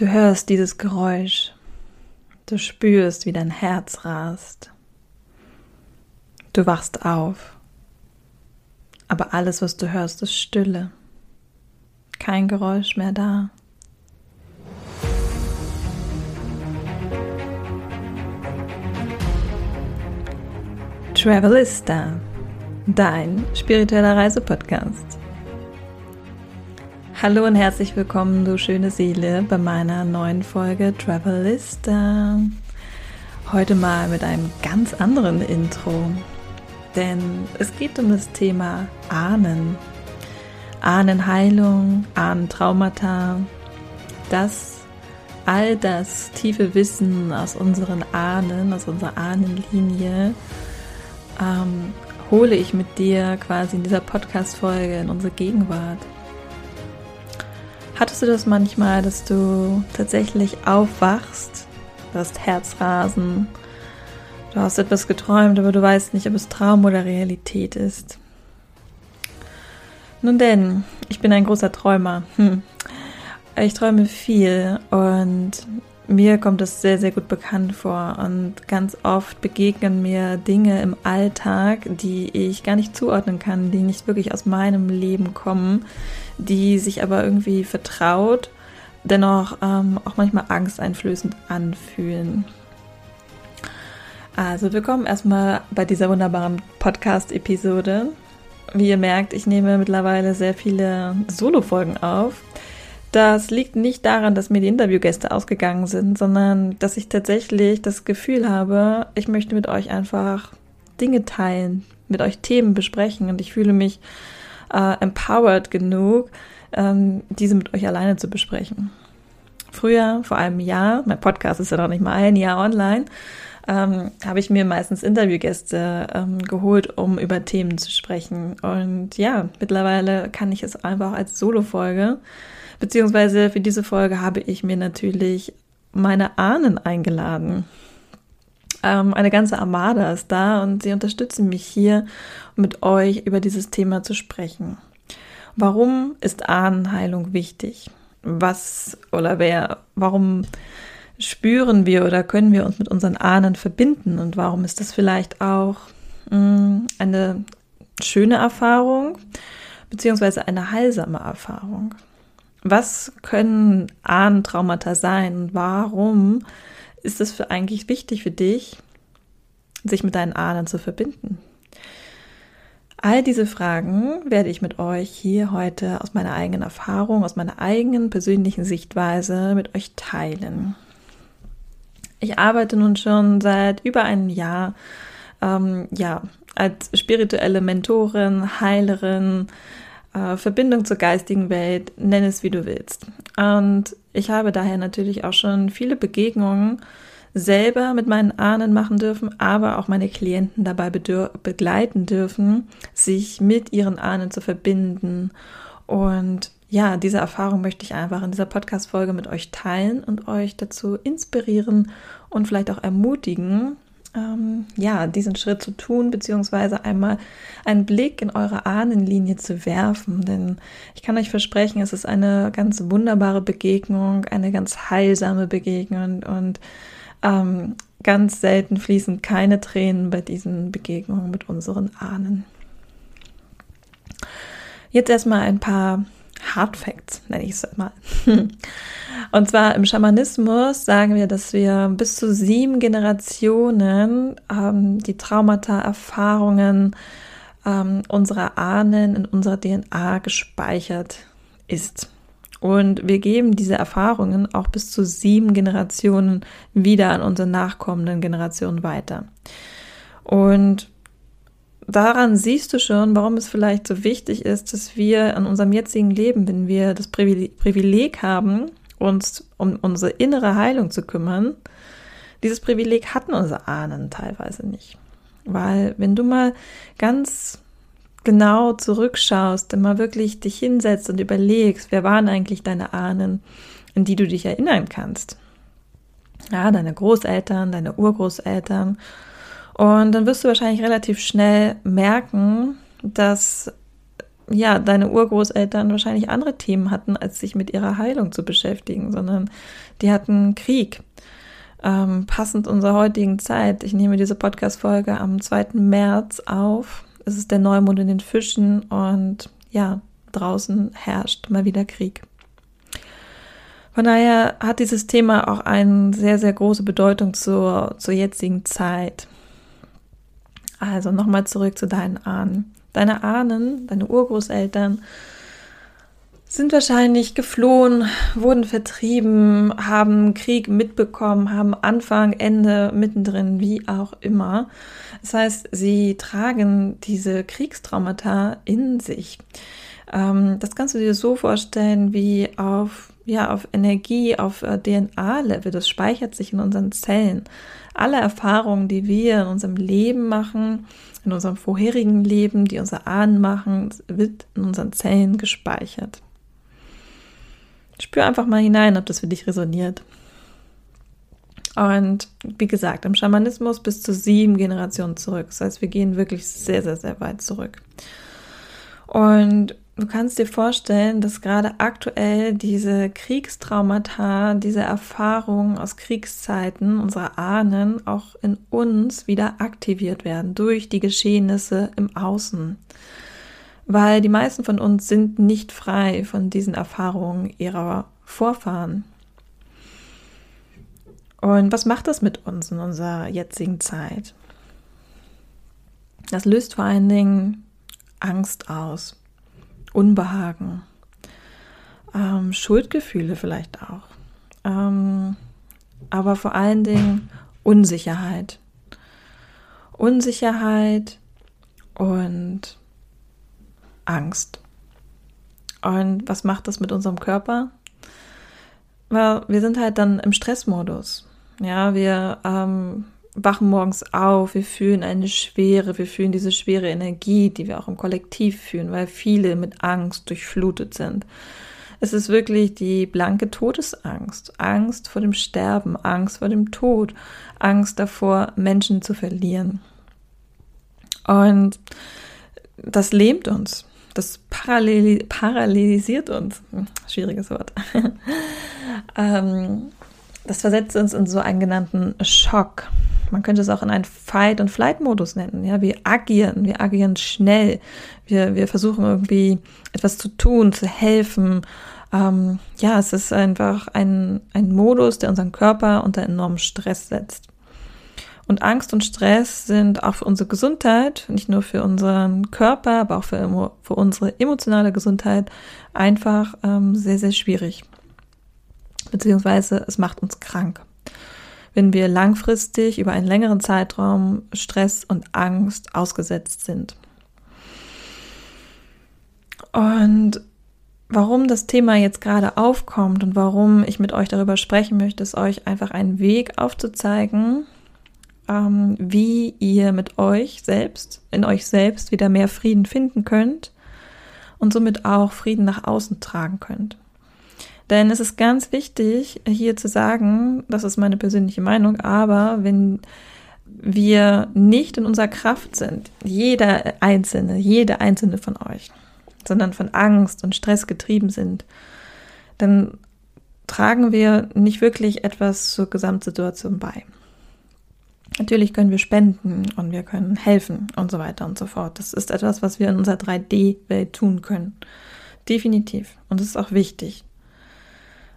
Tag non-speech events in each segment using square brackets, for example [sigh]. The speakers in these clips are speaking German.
Du hörst dieses Geräusch. Du spürst, wie dein Herz rast. Du wachst auf. Aber alles, was du hörst, ist Stille. Kein Geräusch mehr da. Travelista, dein spiritueller Reisepodcast. Hallo und herzlich willkommen, du schöne Seele, bei meiner neuen Folge Travelista. Heute mal mit einem ganz anderen Intro, denn es geht um das Thema Ahnen. Ahnenheilung, Ahnentraumata, das, all das tiefe Wissen aus unseren Ahnen, aus unserer Ahnenlinie, ähm, hole ich mit dir quasi in dieser Podcast-Folge in unsere Gegenwart. Hattest du das manchmal, dass du tatsächlich aufwachst, du hast Herzrasen, du hast etwas geträumt, aber du weißt nicht, ob es Traum oder Realität ist? Nun denn, ich bin ein großer Träumer. Hm. Ich träume viel und mir kommt es sehr, sehr gut bekannt vor und ganz oft begegnen mir Dinge im Alltag, die ich gar nicht zuordnen kann, die nicht wirklich aus meinem Leben kommen, die sich aber irgendwie vertraut, dennoch ähm, auch manchmal angsteinflößend anfühlen. Also willkommen erstmal bei dieser wunderbaren Podcast-Episode. Wie ihr merkt, ich nehme mittlerweile sehr viele Solo-Folgen auf das liegt nicht daran, dass mir die Interviewgäste ausgegangen sind, sondern dass ich tatsächlich das Gefühl habe, ich möchte mit euch einfach Dinge teilen, mit euch Themen besprechen und ich fühle mich äh, empowered genug, ähm, diese mit euch alleine zu besprechen. Früher, vor einem Jahr, mein Podcast ist ja noch nicht mal ein Jahr online, ähm, habe ich mir meistens Interviewgäste ähm, geholt, um über Themen zu sprechen. Und ja, mittlerweile kann ich es einfach als Solo-Folge Beziehungsweise für diese Folge habe ich mir natürlich meine Ahnen eingeladen. Ähm, eine ganze Armada ist da und sie unterstützen mich hier, mit euch über dieses Thema zu sprechen. Warum ist Ahnenheilung wichtig? Was oder wer, warum spüren wir oder können wir uns mit unseren Ahnen verbinden und warum ist das vielleicht auch mh, mm, eine schöne Erfahrung beziehungsweise eine heilsame Erfahrung? Was können Ahnentraumata sein warum ist es für eigentlich wichtig für dich, sich mit deinen Ahnen zu verbinden? All diese Fragen werde ich mit euch hier heute aus meiner eigenen Erfahrung, aus meiner eigenen persönlichen Sichtweise mit euch teilen. Ich arbeite nun schon seit über einem Jahr ähm, ja, als spirituelle Mentorin, Heilerin, äh, Verbindung zur geistigen Welt, nenn es wie du willst. Und ich habe daher natürlich auch schon viele Begegnungen selber mit meinen Ahnen machen dürfen, aber auch meine Klienten dabei begleiten dürfen, sich mit ihren Ahnen zu verbinden. Und ja, diese Erfahrung möchte ich einfach in dieser Podcast-Folge mit euch teilen und euch dazu inspirieren und vielleicht auch ermutigen, ähm, ja, diesen Schritt zu tun, beziehungsweise einmal einen Blick in eure Ahnenlinie zu werfen. Denn ich kann euch versprechen, es ist eine ganz wunderbare Begegnung, eine ganz heilsame Begegnung und ähm, ganz selten fließen keine Tränen bei diesen Begegnungen mit unseren Ahnen. Jetzt erstmal ein paar Hard Facts, nenne ich es mal. [laughs] Und zwar im Schamanismus sagen wir, dass wir bis zu sieben Generationen ähm, die Traumata, Erfahrungen ähm, unserer Ahnen in unserer DNA gespeichert ist. Und wir geben diese Erfahrungen auch bis zu sieben Generationen wieder an unsere nachkommenden Generationen weiter. Und daran siehst du schon, warum es vielleicht so wichtig ist, dass wir an unserem jetzigen Leben, wenn wir das Privileg haben, uns um unsere innere Heilung zu kümmern, dieses Privileg hatten unsere Ahnen teilweise nicht. Weil wenn du mal ganz genau zurückschaust, immer wirklich dich hinsetzt und überlegst, wer waren eigentlich deine Ahnen, in die du dich erinnern kannst. Ja, deine Großeltern, deine Urgroßeltern. Und dann wirst du wahrscheinlich relativ schnell merken, dass ja, deine Urgroßeltern wahrscheinlich andere Themen hatten, als sich mit ihrer Heilung zu beschäftigen, sondern die hatten Krieg. Ähm, passend unserer heutigen Zeit. Ich nehme diese Podcast-Folge am 2. März auf. Es ist der Neumond in den Fischen und ja, draußen herrscht mal wieder Krieg. Von daher hat dieses Thema auch eine sehr, sehr große Bedeutung zur, zur jetzigen Zeit. Also nochmal zurück zu deinen Ahnen. Deine Ahnen, deine Urgroßeltern sind wahrscheinlich geflohen, wurden vertrieben, haben Krieg mitbekommen, haben Anfang, Ende, mittendrin, wie auch immer. Das heißt, sie tragen diese Kriegstraumata in sich. Ähm, das kannst du dir so vorstellen wie auf, ja, auf Energie, auf äh, DNA-Level. Das speichert sich in unseren Zellen. Alle Erfahrungen, die wir in unserem Leben machen, in unserem vorherigen Leben, die unsere Ahnen machen, wird in unseren Zellen gespeichert. Spür einfach mal hinein, ob das für dich resoniert. Und wie gesagt, im Schamanismus bis zu sieben Generationen zurück. Das heißt, wir gehen wirklich sehr, sehr, sehr weit zurück. Und du kannst dir vorstellen, dass gerade aktuell diese Kriegstraumata, diese Erfahrungen aus Kriegszeiten unserer Ahnen auch in uns wieder aktiviert werden durch die Geschehnisse im Außen weil die meisten von uns sind nicht frei von diesen Erfahrungen ihrer Vorfahren. Und was macht das mit uns in unserer jetzigen Zeit? Das löst vor allen Dingen Angst aus, Unbehagen, ähm, Schuldgefühle vielleicht auch, ähm, aber vor allen Dingen Unsicherheit. Unsicherheit und Angst. Und was macht das mit unserem Körper? Weil wir sind halt dann im Stressmodus. Ja, wir ähm, wachen morgens auf, wir fühlen eine Schwere, wir fühlen diese schwere Energie, die wir auch im Kollektiv fühlen, weil viele mit Angst durchflutet sind. Es ist wirklich die blanke Todesangst, Angst vor dem Sterben, Angst vor dem Tod, Angst davor, Menschen zu verlieren. Und das lähmt uns das parallel, parallelisiert uns. Hm, schwieriges Wort. [laughs] ähm, das versetzt uns in so einen genannten Schock. Man könnte es auch in einen Fight- und Flight-Modus nennen. Ja, wir agieren, wir agieren schnell. Wir, wir versuchen irgendwie etwas zu tun, zu helfen. Ähm, ja, es ist einfach ein, ein Modus, der unseren Körper unter enormen Stress setzt. Und Angst und Stress sind auch für unsere Gesundheit, nicht nur für unseren Körper, aber auch für, für unsere emotionale Gesundheit einfach ähm, sehr, sehr schwierig. Beziehungsweise es macht uns krank. Wenn wir langfristig über einen längeren Zeitraum Stress und Angst ausgesetzt sind. Und warum das Thema jetzt gerade aufkommt und warum ich mit euch darüber sprechen möchte, ist euch einfach einen Weg aufzuzeigen, ähm, wie ihr mit euch selbst, in euch selbst wieder mehr Frieden finden könnt und somit auch Frieden nach außen tragen könnt. Denn es ist ganz wichtig, hier zu sagen, das ist meine persönliche Meinung, aber wenn wir nicht in unserer Kraft sind, jeder einzelne, jede einzelne von euch, sondern von Angst und Stress getrieben sind, dann tragen wir nicht wirklich etwas zur Gesamtsituation bei. Natürlich können wir spenden und wir können helfen und so weiter und so fort. Das ist etwas, was wir in unserer 3D-Welt tun können. Definitiv. Und das ist auch wichtig.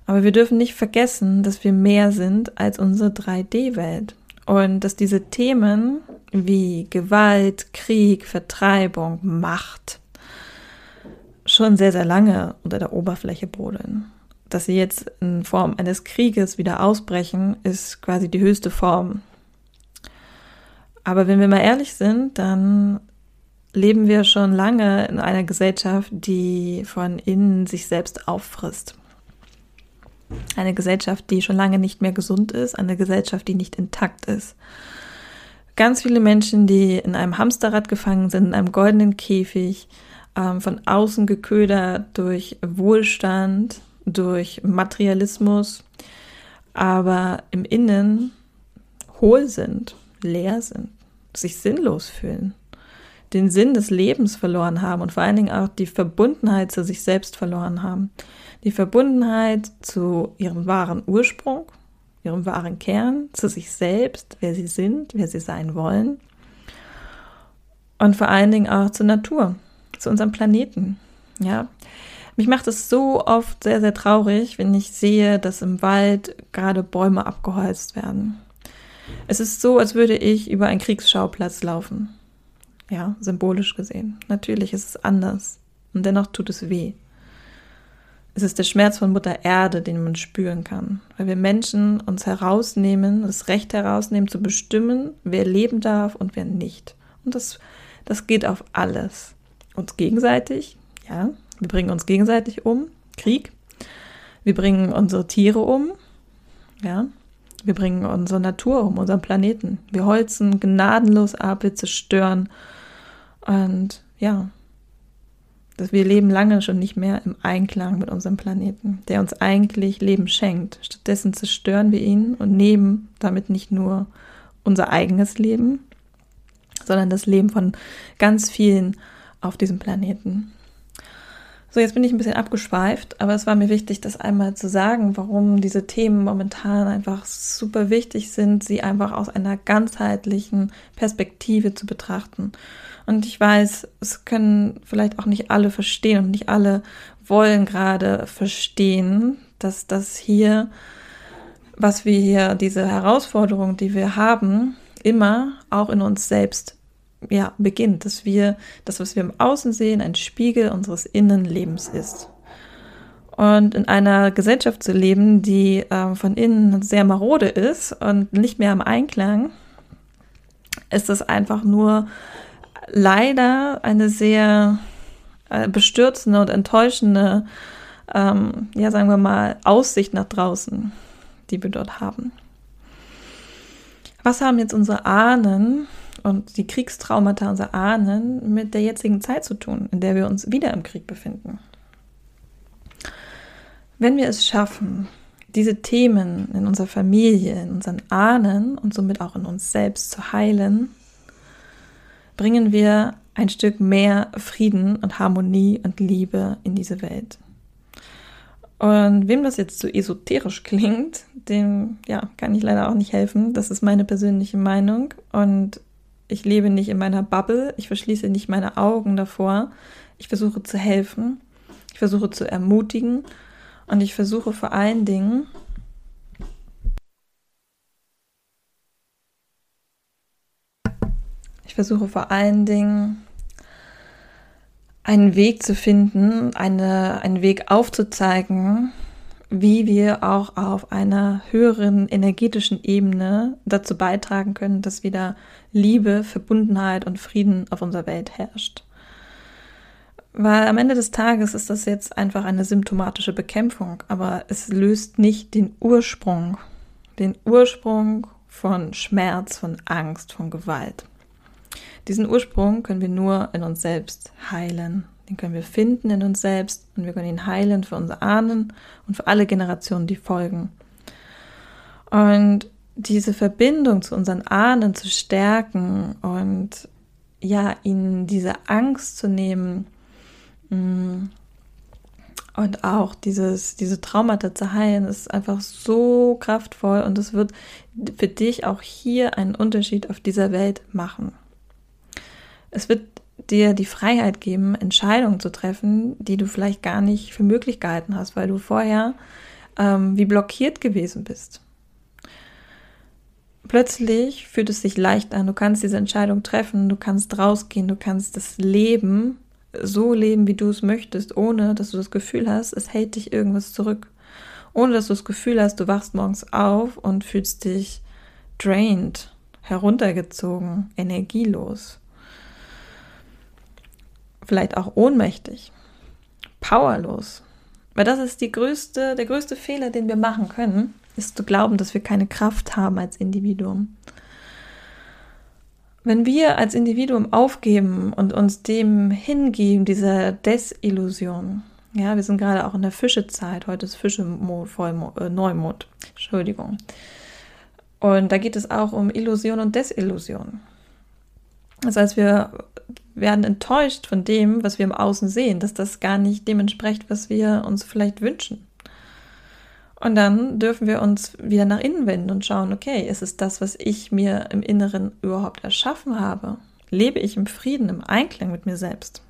Aber wir dürfen nicht vergessen, dass wir mehr sind als unsere 3D-Welt. Und dass diese Themen wie Gewalt, Krieg, Vertreibung, Macht schon sehr, sehr lange unter der Oberfläche brodeln. Dass sie jetzt in Form eines Krieges wieder ausbrechen, ist quasi die höchste Form aber wenn wir mal ehrlich sind, dann leben wir schon lange in einer Gesellschaft, die von innen sich selbst auffrisst. Eine Gesellschaft, die schon lange nicht mehr gesund ist, eine Gesellschaft, die nicht intakt ist. Ganz viele Menschen, die in einem Hamsterrad gefangen sind, in einem goldenen Käfig, ähm, von außen geködert durch Wohlstand, durch Materialismus, aber im Innen hohl sind leer sind, sich sinnlos fühlen, den Sinn des Lebens verloren haben und vor allen Dingen auch die Verbundenheit zu sich selbst verloren haben. Die Verbundenheit zu ihrem wahren Ursprung, ihrem wahren Kern, zu sich selbst, wer sie sind, wer sie sein wollen. Und vor allen Dingen auch zur Natur, zu unserem Planeten. Ja, mich macht es so oft sehr, sehr traurig, wenn ich sehe, dass im Wald gerade Bäume abgeholzt werden. Es ist so, als würde ich über einen Kriegsschauplatz laufen. Ja, symbolisch gesehen. Natürlich ist es anders. Und dennoch tut es weh. Es ist der Schmerz von Mutter Erde, den man spüren kann, weil wir Menschen uns herausnehmen, das Recht herausnehmen, zu bestimmen, wer leben darf und wer nicht. Und das, das geht auf alles. Uns gegenseitig, ja, wir bringen uns gegenseitig um, Krieg. Wir bringen unsere Tiere um, ja, wir bringen unsere Natur um, unseren Planeten. Wir holzen gnadenlos ab, wir zerstören. Und ja, dass wir leben lange schon nicht mehr im Einklang mit unserem Planeten, der uns eigentlich Leben schenkt. Stattdessen zerstören wir ihn und nehmen damit nicht nur unser eigenes Leben, sondern das Leben von ganz vielen auf diesem Planeten. So, jetzt bin ich ein bisschen abgeschweift, aber es war mir wichtig, das einmal zu sagen, warum diese Themen momentan einfach super wichtig sind, sie einfach aus einer ganzheitlichen Perspektive zu betrachten. Und ich weiß, es können vielleicht auch nicht alle verstehen und nicht alle wollen gerade verstehen, dass das hier, was wir hier, diese Herausforderung, die wir haben, immer auch in uns selbst ja, beginnt, dass wir das, was wir im Außen sehen, ein Spiegel unseres Innenlebens ist. Und in einer Gesellschaft zu leben, die äh, von innen sehr marode ist und nicht mehr im Einklang, ist das einfach nur leider eine sehr äh, bestürzende und enttäuschende, ähm, ja, sagen wir mal, Aussicht nach draußen, die wir dort haben. Was haben jetzt unsere Ahnen und die Kriegstraumata unserer Ahnen mit der jetzigen Zeit zu tun, in der wir uns wieder im Krieg befinden. Wenn wir es schaffen, diese Themen in unserer Familie, in unseren Ahnen und somit auch in uns selbst zu heilen, bringen wir ein Stück mehr Frieden und Harmonie und Liebe in diese Welt. Und wem das jetzt so esoterisch klingt, dem ja, kann ich leider auch nicht helfen. Das ist meine persönliche Meinung. Und ich lebe nicht in meiner Bubble, ich verschließe nicht meine Augen davor. Ich versuche zu helfen, ich versuche zu ermutigen. Und ich versuche vor allen Dingen, ich versuche vor allen Dingen, einen Weg zu finden, eine, einen Weg aufzuzeigen, wie wir auch auf einer höheren energetischen Ebene dazu beitragen können, dass wieder Liebe, Verbundenheit und Frieden auf unserer Welt herrscht. Weil am Ende des Tages ist das jetzt einfach eine symptomatische Bekämpfung, aber es löst nicht den Ursprung, den Ursprung von Schmerz, von Angst, von Gewalt. Diesen Ursprung können wir nur in uns selbst heilen. Den können wir finden in uns selbst und wir können ihn heilen für unsere Ahnen und für alle Generationen, die folgen. Und diese Verbindung zu unseren Ahnen zu stärken und ja, ihnen diese Angst zu nehmen mm, und auch dieses, diese Traumata zu heilen, ist einfach so kraftvoll und es wird für dich auch hier einen Unterschied auf dieser Welt machen. Es wird dir die Freiheit geben, Entscheidungen zu treffen, die du vielleicht gar nicht für möglich gehalten hast, weil du vorher ähm, wie blockiert gewesen bist. Plötzlich fühlt es sich leicht an, du kannst diese Entscheidung treffen, du kannst rausgehen, du kannst das Leben so leben, wie du es möchtest, ohne dass du das Gefühl hast, es hält dich irgendwas zurück. Ohne dass du das Gefühl hast, du wachst morgens auf und fühlst dich drained, heruntergezogen, energielos vielleicht auch ohnmächtig, powerlos. Weil das ist größte, der größte Fehler, den wir machen können, ist zu glauben, dass wir keine Kraft haben als Individuum. Wenn wir als Individuum aufgeben und uns dem hingeben, dieser Desillusion, ja, wir sind gerade auch in der Fischezeit, heute ist Fische äh, Neumond, Entschuldigung. Und da geht es auch um Illusion und Desillusion. Das heißt, wir werden enttäuscht von dem, was wir im Außen sehen, dass das gar nicht dem entspricht, was wir uns vielleicht wünschen. Und dann dürfen wir uns wieder nach innen wenden und schauen, okay, ist es das, was ich mir im Inneren überhaupt erschaffen habe? Lebe ich im Frieden, im Einklang mit mir selbst?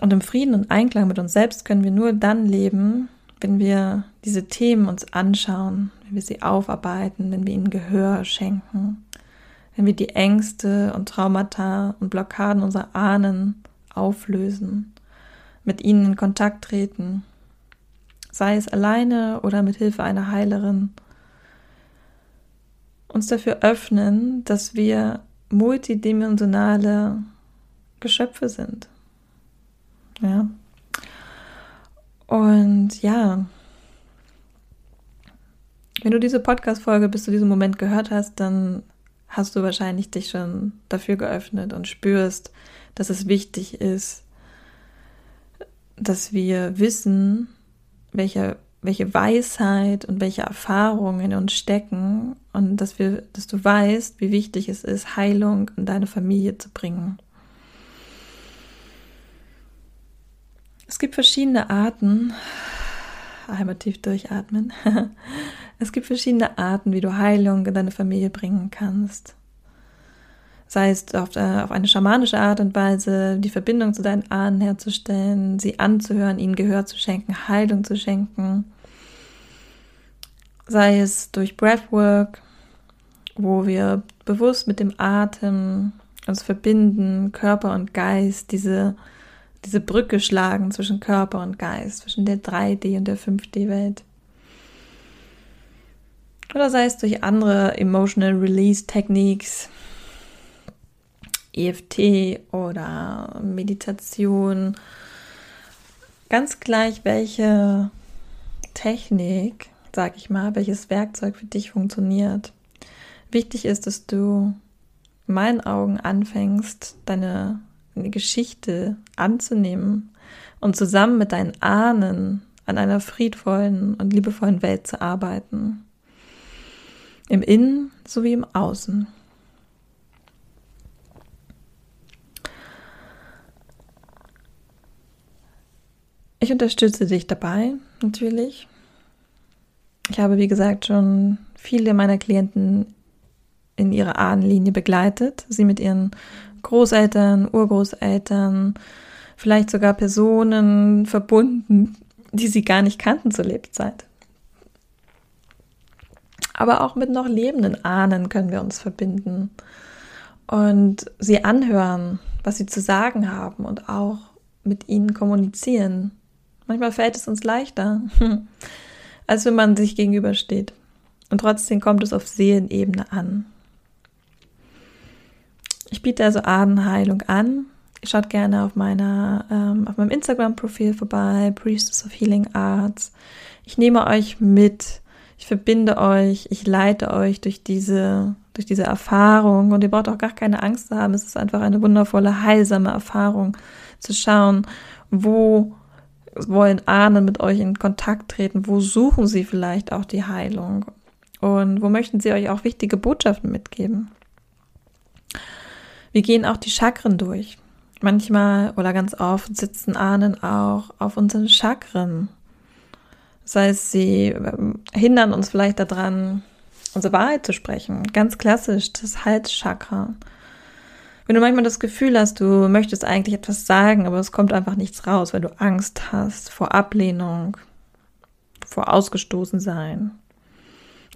Und im Frieden und Einklang mit uns selbst können wir nur dann leben, wenn wir diese Themen uns anschauen, wenn wir sie aufarbeiten, wenn wir ihnen Gehör schenken, wenn wir die Ängste und Traumata und Blockaden unserer Ahnen auflösen, mit ihnen in Kontakt treten sei es alleine oder mit Hilfe einer Heilerin, uns dafür öffnen, dass wir multidimensionale Geschöpfe sind. Ja. Und ja, wenn du diese Podcast-Folge bis zu diesem Moment gehört hast, dann hast du wahrscheinlich dich schon dafür geöffnet und spürst, dass es wichtig ist, dass wir wissen, welche, welche Weisheit und welche Erfahrungen in uns stecken und dass wir, dass du weißt, wie wichtig es ist, Heilung in deine Familie zu bringen. Es gibt verschiedene Arten, einmal tief durchatmen. [laughs] Es gibt verschiedene Arten, wie du Heilung in deine Familie bringen kannst sei es auf, äh, auf eine schamanische Art und Weise, die Verbindung zu deinen Ahnen herzustellen, sie anzuhören, ihnen Gehör zu schenken, Heilung zu schenken, sei es durch Breathwork, wo wir bewusst mit dem Atem uns verbinden, Körper und Geist, diese, diese Brücke schlagen zwischen Körper und Geist, zwischen der 3D und der 5D-Welt. Oder sei es durch andere Emotional Release Techniques, EFT oder Meditation. Ganz gleich, welche Technik, sag ich mal, welches Werkzeug für dich funktioniert. Wichtig ist, dass du in meinen Augen anfängst, deine, deine Geschichte anzunehmen und zusammen mit deinen Ahnen an einer friedvollen und liebevollen Welt zu arbeiten. Im Innen sowie im Außen. Ich unterstütze dich dabei, natürlich. Ich habe, wie gesagt, schon viele meiner Klienten in ihrer Ahnenlinie begleitet, sie mit ihren Großeltern, Urgroßeltern, vielleicht sogar Personen verbunden, die sie gar nicht kannten zur Lebzeit. Aber auch mit noch lebenden Ahnen können wir uns verbinden und sie anhören, was sie zu sagen haben und auch mit ihnen kommunizieren. Manchmal fällt es uns leichter, [laughs] als wenn man sich gegenübersteht. Und trotzdem kommt es auf Seelenebene an. Ich biete also Ahnenheilung an. Schaut gerne auf meiner, ähm, auf meinem Instagram-Profil vorbei, Priestess of Healing Arts. Ich nehme euch mit, ich verbinde euch, ich leite euch durch diese, durch diese Erfahrung und ihr braucht auch gar keine Angst zu haben. Es ist einfach eine wundervolle, heilsame Erfahrung zu schauen, wo wollen Ahnen mit euch in Kontakt treten? Wo suchen sie vielleicht auch die Heilung? Und wo möchten sie euch auch wichtige Botschaften mitgeben? Wir gehen auch die Chakren durch. Manchmal oder ganz oft sitzen Ahnen auch auf unseren Chakren. Das heißt, sie ähm, hindern uns vielleicht daran, unsere Wahrheit zu sprechen. Ganz klassisch, das Halschakra. Wenn du manchmal das Gefühl hast, du möchtest eigentlich etwas sagen, aber es kommt einfach nichts raus, weil du Angst hast vor Ablehnung, vor ausgestoßen sein,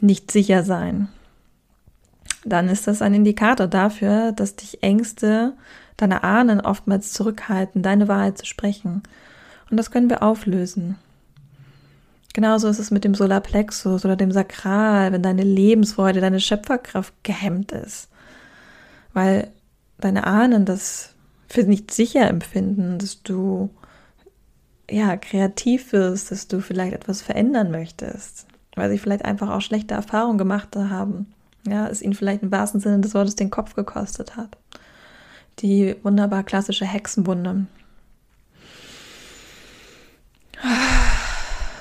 nicht sicher sein, dann ist das ein Indikator dafür, dass dich Ängste deiner Ahnen oftmals zurückhalten, deine Wahrheit zu sprechen. Und das können wir auflösen. Genauso ist es mit dem Solarplexus oder dem Sakral, wenn deine Lebensfreude, deine Schöpferkraft gehemmt ist. Weil deine Ahnen das für nicht sicher empfinden, dass du ja kreativ wirst, dass du vielleicht etwas verändern möchtest, weil sie vielleicht einfach auch schlechte Erfahrungen gemacht haben. Ja, es ihnen vielleicht im wahrsten Sinne des Wortes den Kopf gekostet hat. Die wunderbar klassische Hexenwunde.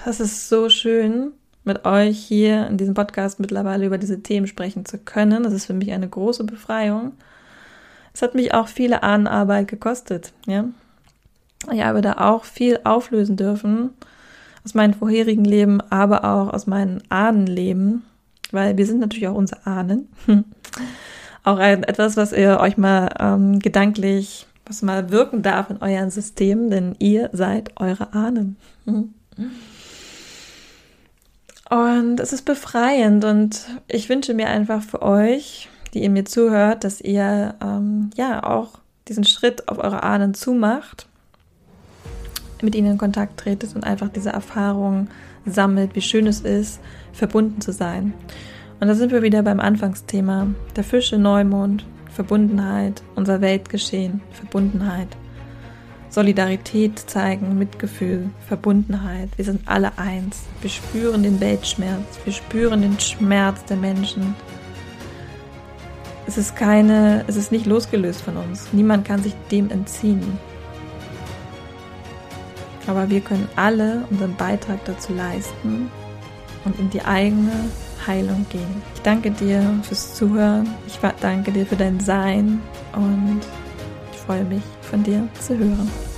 Das ist so schön, mit euch hier in diesem Podcast mittlerweile über diese Themen sprechen zu können. Das ist für mich eine große Befreiung. Es hat mich auch viele Ahnenarbeit gekostet, ja. Ich habe da auch viel auflösen dürfen aus meinem vorherigen Leben, aber auch aus meinem Ahnenleben, weil wir sind natürlich auch unsere Ahnen. [laughs] auch ein, etwas, was ihr euch mal ähm, gedanklich, was mal wirken darf in euren System, denn ihr seid eure Ahnen. [laughs] Und es ist befreiend und ich wünsche mir einfach für euch, die ihr mir zuhört, dass ihr ähm, ja auch diesen Schritt auf eure Ahnen zumacht, mit ihnen in Kontakt tretet und einfach diese Erfahrung sammelt, wie schön es ist, verbunden zu sein. Und da sind wir wieder beim Anfangsthema der Fische, Neumond, Verbundenheit, unser Weltgeschehen, Verbundenheit. Solidarität zeigen, Mitgefühl, Verbundenheit. Wir sind alle eins. Wir spüren den Weltschmerz. Wir spüren den Schmerz der Menschen. Es ist keine, es ist nicht losgelöst von uns. Niemand kann sich dem entziehen. Aber wir können alle unseren Beitrag dazu leisten und in die eigene Heilung gehen. Ich danke dir fürs Zuhören. Ich danke dir für dein Sein und freue mich, von dir zu hören.